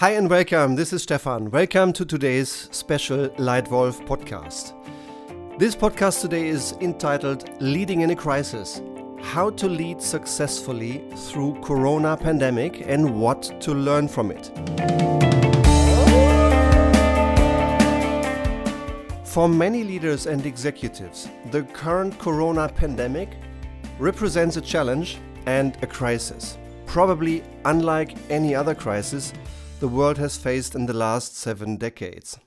Hi and welcome. This is Stefan. Welcome to today's special Lightwolf podcast. This podcast today is entitled Leading in a Crisis How to Lead Successfully Through Corona Pandemic and What to Learn from It. For many leaders and executives, the current Corona pandemic represents a challenge and a crisis, probably unlike any other crisis the world has faced in the last seven decades.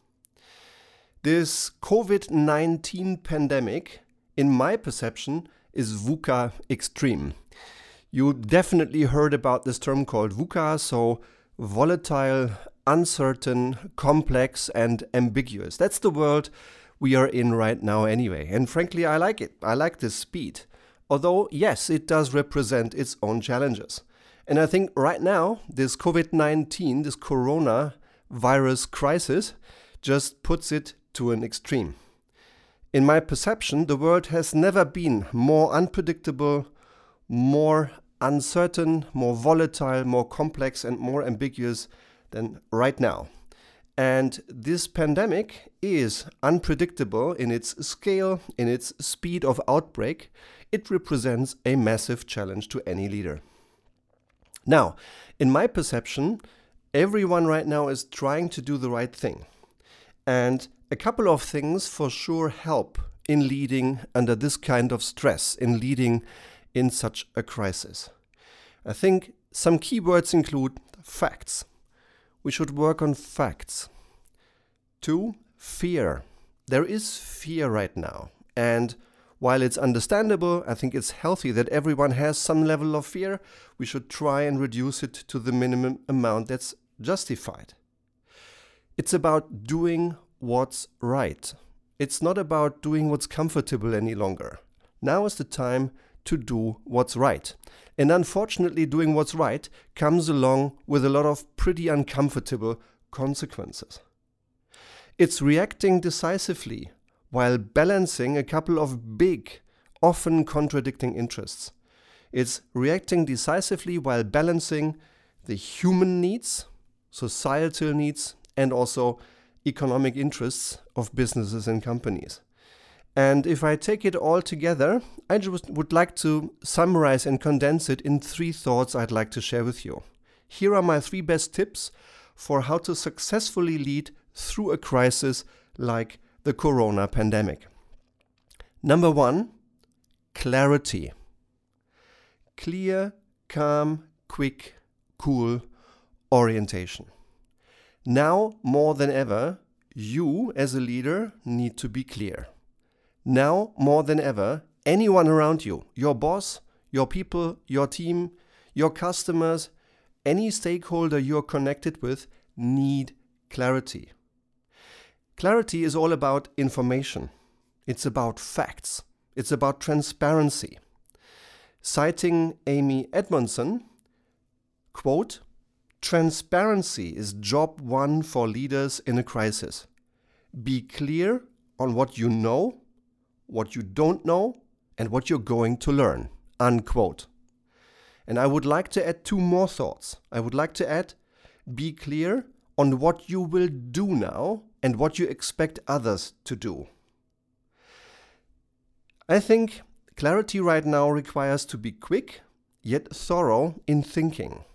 This COVID 19 pandemic, in my perception, is VUCA extreme. You definitely heard about this term called VUCA, so volatile, uncertain, complex, and ambiguous. That's the world we are in right now, anyway. And frankly, I like it. I like this speed. Although, yes, it does represent its own challenges. And I think right now, this COVID 19, this corona virus crisis, just puts it to an extreme. In my perception, the world has never been more unpredictable, more uncertain, more volatile, more complex, and more ambiguous than right now. And this pandemic is unpredictable in its scale, in its speed of outbreak. It represents a massive challenge to any leader. Now, in my perception, everyone right now is trying to do the right thing. And a couple of things for sure help in leading under this kind of stress, in leading in such a crisis. I think some key words include facts. We should work on facts. Two, fear. There is fear right now. And while it's understandable, I think it's healthy that everyone has some level of fear. We should try and reduce it to the minimum amount that's justified. It's about doing what's right. It's not about doing what's comfortable any longer. Now is the time to do what's right. And unfortunately, doing what's right comes along with a lot of pretty uncomfortable consequences. It's reacting decisively while balancing a couple of big, often contradicting interests. It's reacting decisively while balancing the human needs, societal needs, and also economic interests of businesses and companies. And if I take it all together, I just would like to summarize and condense it in three thoughts I'd like to share with you. Here are my three best tips for how to successfully lead through a crisis like the corona pandemic. Number one, clarity. Clear, calm, quick, cool orientation. Now more than ever, you as a leader need to be clear. Now more than ever, anyone around you, your boss, your people, your team, your customers, any stakeholder you're connected with need clarity. Clarity is all about information. It's about facts. It's about transparency. Citing Amy Edmondson, quote, Transparency is job one for leaders in a crisis. Be clear on what you know, what you don't know, and what you're going to learn. Unquote. And I would like to add two more thoughts. I would like to add be clear on what you will do now and what you expect others to do. I think clarity right now requires to be quick yet thorough in thinking.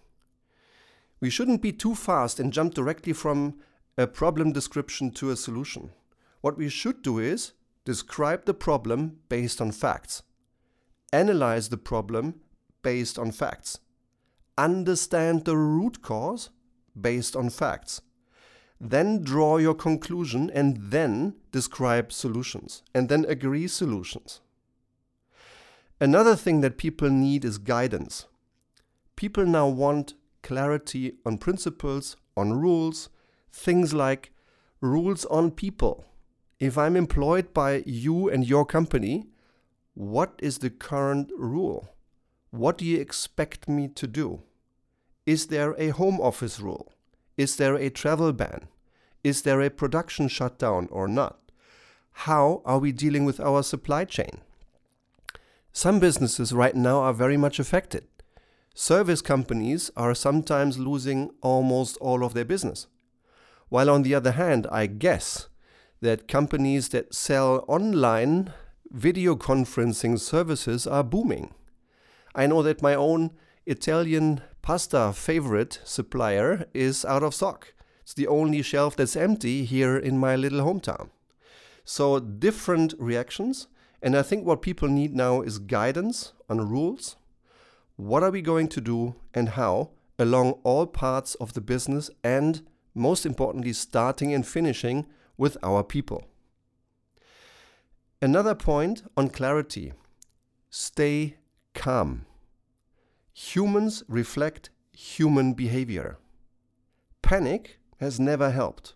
We shouldn't be too fast and jump directly from a problem description to a solution. What we should do is describe the problem based on facts, analyze the problem based on facts, understand the root cause based on facts. Then draw your conclusion and then describe solutions and then agree solutions. Another thing that people need is guidance. People now want clarity on principles, on rules, things like rules on people. If I'm employed by you and your company, what is the current rule? What do you expect me to do? Is there a home office rule? Is there a travel ban? Is there a production shutdown or not? How are we dealing with our supply chain? Some businesses right now are very much affected. Service companies are sometimes losing almost all of their business. While on the other hand, I guess that companies that sell online video conferencing services are booming. I know that my own Italian pasta favorite supplier is out of stock. It's the only shelf that's empty here in my little hometown. So, different reactions. And I think what people need now is guidance on rules. What are we going to do and how along all parts of the business and, most importantly, starting and finishing with our people. Another point on clarity stay calm. Humans reflect human behavior. Panic has never helped.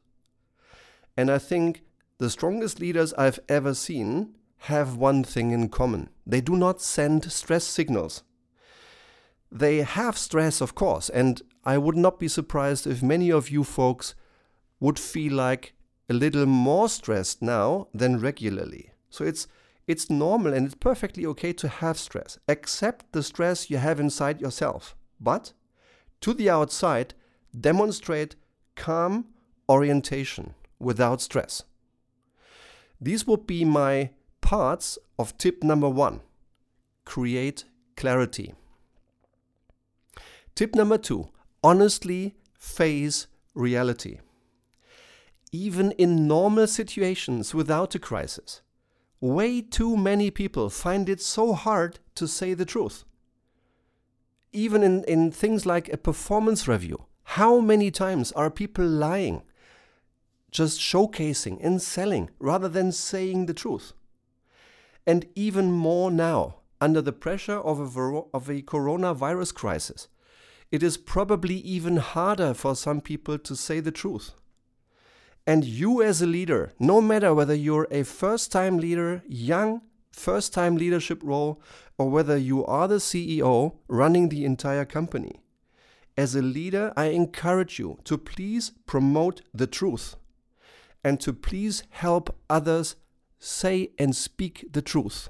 And I think the strongest leaders I've ever seen have one thing in common they do not send stress signals. They have stress, of course, and I would not be surprised if many of you folks would feel like a little more stressed now than regularly. So it's it's normal and it's perfectly okay to have stress. Accept the stress you have inside yourself. But to the outside, demonstrate calm orientation without stress. These would be my parts of tip number one create clarity. Tip number two honestly face reality. Even in normal situations without a crisis, way too many people find it so hard to say the truth. Even in, in things like a performance review, how many times are people lying, just showcasing and selling rather than saying the truth? And even more now, under the pressure of a, of a coronavirus crisis, it is probably even harder for some people to say the truth. And you, as a leader, no matter whether you're a first time leader, young, first time leadership role, or whether you are the CEO running the entire company, as a leader, I encourage you to please promote the truth and to please help others say and speak the truth.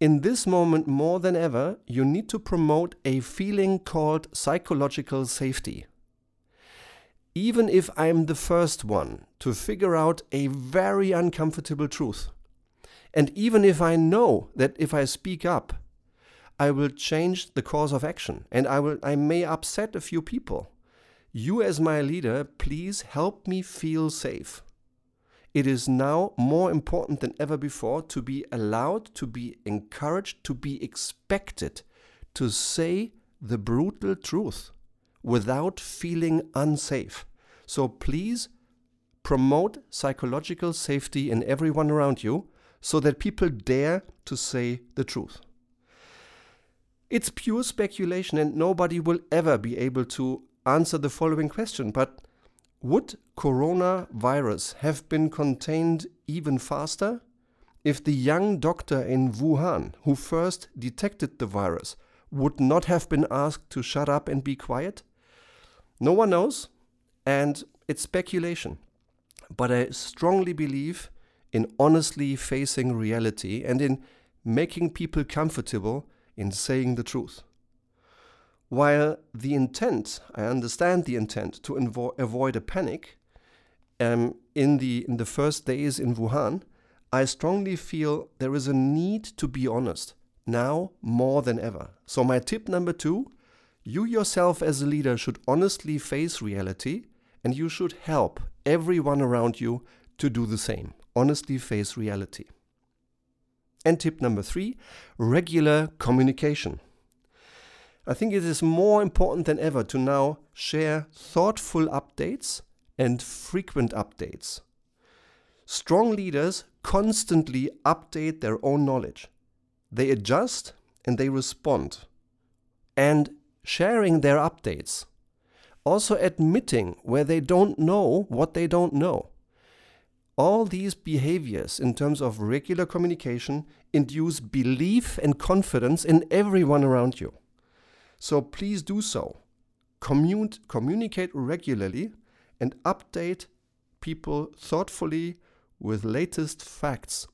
In this moment, more than ever, you need to promote a feeling called psychological safety even if I'm the first one to figure out a very uncomfortable truth. And even if I know that if I speak up, I will change the course of action and I will I may upset a few people. You as my leader, please help me feel safe. It is now more important than ever before to be allowed, to be encouraged, to be expected to say the brutal truth without feeling unsafe. So please promote psychological safety in everyone around you so that people dare to say the truth. It's pure speculation, and nobody will ever be able to answer the following question. But would coronavirus have been contained even faster if the young doctor in Wuhan who first detected the virus would not have been asked to shut up and be quiet? No one knows. And it's speculation. But I strongly believe in honestly facing reality and in making people comfortable in saying the truth. While the intent, I understand the intent to avoid a panic um, in, the, in the first days in Wuhan, I strongly feel there is a need to be honest now more than ever. So, my tip number two you yourself as a leader should honestly face reality and you should help everyone around you to do the same. Honestly face reality. And tip number three regular communication. I think it is more important than ever to now share thoughtful updates and frequent updates. Strong leaders constantly update their own knowledge. They adjust and they respond. And sharing their updates also admitting where they don't know what they don't know. All these behaviors, in terms of regular communication, induce belief and confidence in everyone around you. So please do so. Commute, communicate regularly and update people thoughtfully with latest facts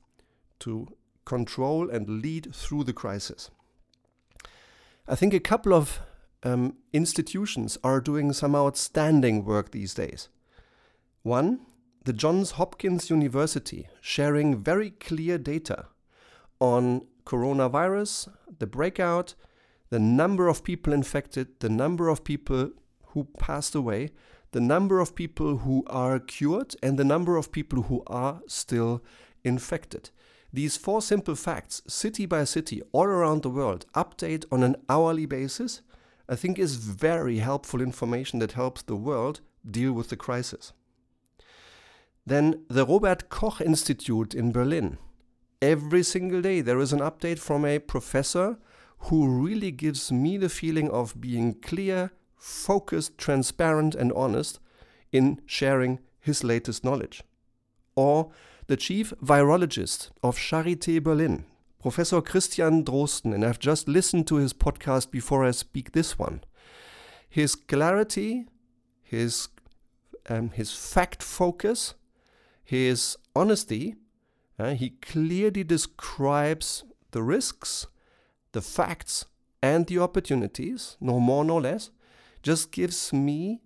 to control and lead through the crisis. I think a couple of um, institutions are doing some outstanding work these days. One, the Johns Hopkins University, sharing very clear data on coronavirus, the breakout, the number of people infected, the number of people who passed away, the number of people who are cured, and the number of people who are still infected. These four simple facts, city by city, all around the world, update on an hourly basis, I think is very helpful information that helps the world deal with the crisis. Then the Robert Koch Institute in Berlin. Every single day there is an update from a professor who really gives me the feeling of being clear, focused, transparent, and honest in sharing his latest knowledge. Or the chief virologist of Charité Berlin, Professor Christian Drosten, and I've just listened to his podcast before I speak this one. His clarity, his, um, his fact focus, his honesty, uh, he clearly describes the risks, the facts, and the opportunities, no more, no less, just gives me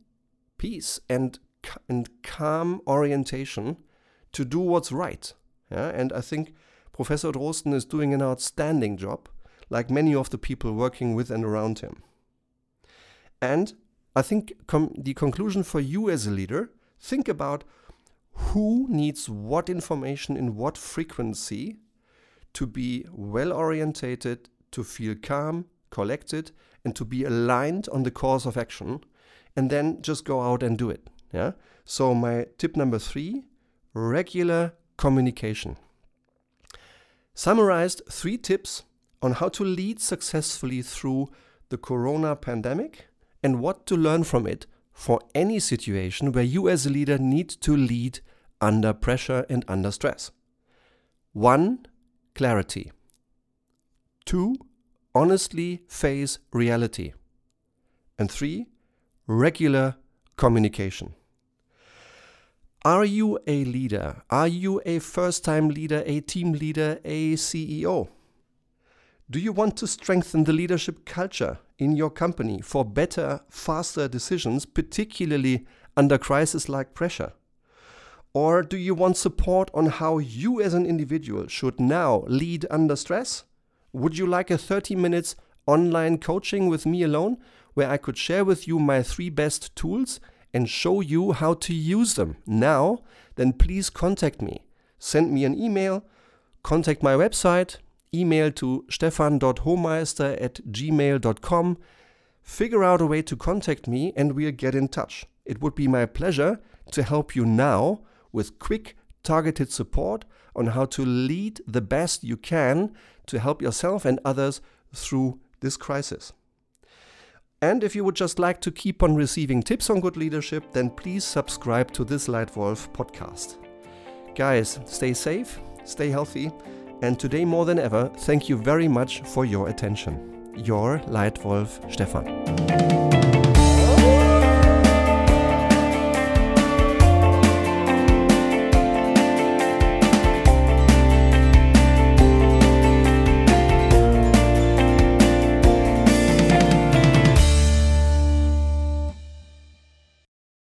peace and, and calm orientation to do what's right. Yeah? And I think Professor Drosten is doing an outstanding job, like many of the people working with and around him. And I think the conclusion for you as a leader think about who needs what information in what frequency to be well orientated, to feel calm, collected, and to be aligned on the course of action, and then just go out and do it. Yeah. So my tip number three regular communication. Summarized three tips on how to lead successfully through the corona pandemic and what to learn from it for any situation where you as a leader need to lead under pressure and under stress. 1. Clarity. 2. Honestly face reality. And 3. Regular communication. Are you a leader? Are you a first time leader, a team leader, a CEO? Do you want to strengthen the leadership culture in your company for better, faster decisions, particularly under crisis like pressure? Or do you want support on how you as an individual should now lead under stress? Would you like a 30 minutes online coaching with me alone where I could share with you my three best tools and show you how to use them now, then please contact me. Send me an email, contact my website, email to stefan.homeister at gmail.com. Figure out a way to contact me and we'll get in touch. It would be my pleasure to help you now with quick, targeted support on how to lead the best you can to help yourself and others through this crisis. And if you would just like to keep on receiving tips on good leadership, then please subscribe to this Lightwolf podcast. Guys, stay safe, stay healthy, and today more than ever, thank you very much for your attention. Your Lightwolf Stefan.